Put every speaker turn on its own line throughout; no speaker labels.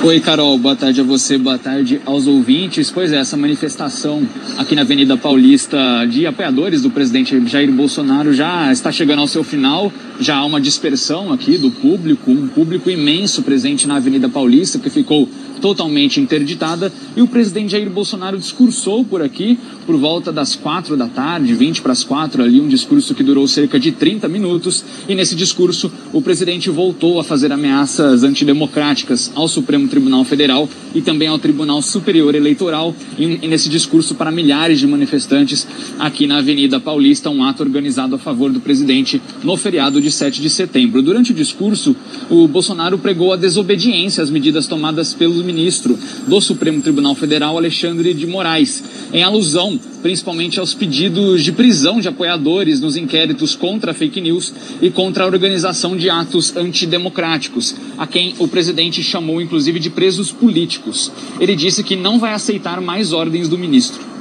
Oi, Carol. Boa tarde a você, boa tarde aos ouvintes. Pois é, essa manifestação aqui na Avenida Paulista de apoiadores do presidente Jair Bolsonaro já está chegando ao seu final. Já há uma dispersão aqui do público, um público imenso presente na Avenida Paulista que ficou totalmente interditada. E o presidente Jair Bolsonaro discursou por aqui por volta das quatro da tarde, 20 para as quatro ali, um discurso que durou cerca de 30 minutos. E nesse discurso, o presidente voltou a fazer ameaças antidemocráticas ao Supremo Tribunal Federal e também ao Tribunal Superior Eleitoral. E, nesse discurso para milhares de manifestantes aqui na Avenida Paulista, um ato organizado a favor do presidente no feriado de 7 de setembro. Durante o discurso, o Bolsonaro pregou a desobediência às medidas tomadas pelo ministro do Supremo Tribunal Federal, Alexandre de Moraes, em alusão principalmente aos pedidos de prisão de apoiadores nos inquéritos contra fake news e contra a organização de atos antidemocráticos, a quem o presidente chamou inclusive de presos políticos. Ele disse que não vai aceitar mais ordens do ministro.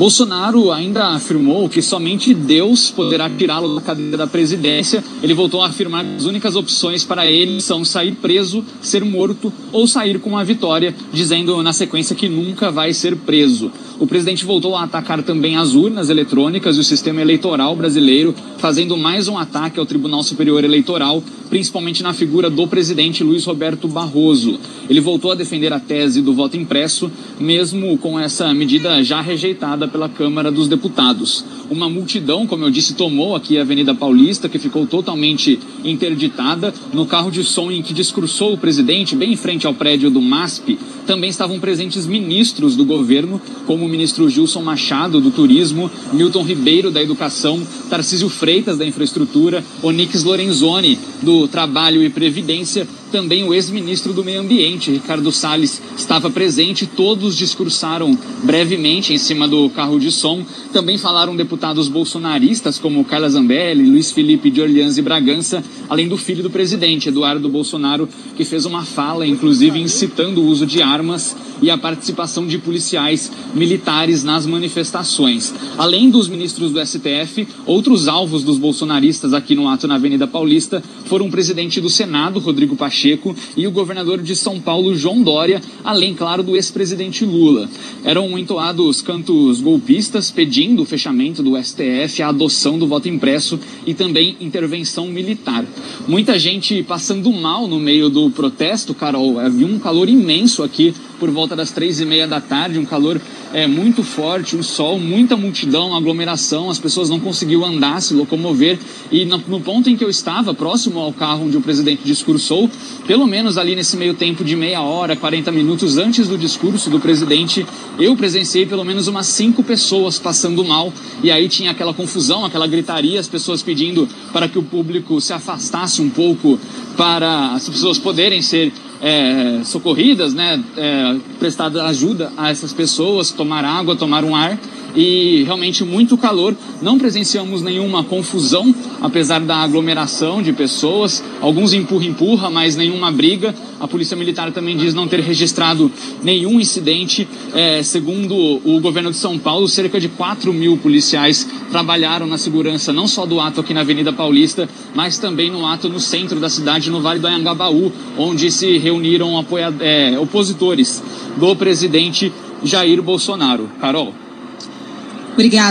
Bolsonaro ainda afirmou que somente Deus poderá tirá-lo da cadeira da presidência. Ele voltou a afirmar que as únicas opções para ele são sair preso, ser morto ou sair com a vitória, dizendo na sequência que nunca vai ser preso. O presidente voltou a atacar também as urnas eletrônicas e o sistema eleitoral brasileiro, fazendo mais um ataque ao Tribunal Superior Eleitoral, principalmente na figura do presidente Luiz Roberto Barroso. Ele voltou a defender a tese do voto impresso, mesmo com essa medida já rejeitada pela Câmara dos Deputados. Uma multidão, como eu disse, tomou aqui a Avenida Paulista, que ficou totalmente interditada. No carro de som em que discursou o presidente, bem em frente ao prédio do MASP, também estavam presentes ministros do governo, como o ministro Gilson Machado, do Turismo, Milton Ribeiro, da Educação, Tarcísio Freitas, da Infraestrutura, Onix Lorenzoni, do Trabalho e Previdência, também o ex-ministro do Meio Ambiente, Ricardo Salles, estava presente. Todos discursaram brevemente em cima do carro de som. Também falaram deputados bolsonaristas como Carla Zambelli, Luiz Felipe de Orleans e Bragança, além do filho do presidente, Eduardo Bolsonaro, que fez uma fala, inclusive incitando o uso de armas e a participação de policiais militares nas manifestações. Além dos ministros do STF, outros alvos dos bolsonaristas aqui no ato na Avenida Paulista foram o presidente do Senado, Rodrigo Pacheco, e o governador de São Paulo, João Dória, além, claro, do ex-presidente Lula. Eram entoados cantos golpistas pedindo o fechamento do STF, a adoção do voto impresso e também intervenção militar. Muita gente passando mal no meio do protesto, Carol. Havia um calor imenso aqui por volta das três e meia da tarde, um calor é, muito forte, um sol, muita multidão, aglomeração, as pessoas não conseguiam andar, se locomover. E no, no, ponto em que eu estava, próximo ao carro onde o presidente discursou, pelo menos ali nesse meio tempo de meia hora, 40 minutos antes do discurso do presidente, eu presenciei pelo menos umas cinco pessoas passando mal. E aí tinha aquela confusão, aquela gritaria, as pessoas pedindo para que o público se afastasse um pouco para as pessoas poderem ser é, socorridas, né, é, prestada ajuda a essas pessoas, tomar água, tomar um ar e realmente muito calor. Não presenciamos nenhuma confusão, apesar da aglomeração de pessoas. Alguns empurra-empurra, mas nenhuma briga. A Polícia Militar também diz não ter registrado nenhum incidente. É, segundo o governo de São Paulo, cerca de 4 mil policiais trabalharam na segurança não só do ato aqui na Avenida Paulista, mas também no ato no centro da cidade, no Vale do Anhangabaú, onde se reuniram apoia é, opositores do presidente Jair Bolsonaro. Carol.
Obrigada.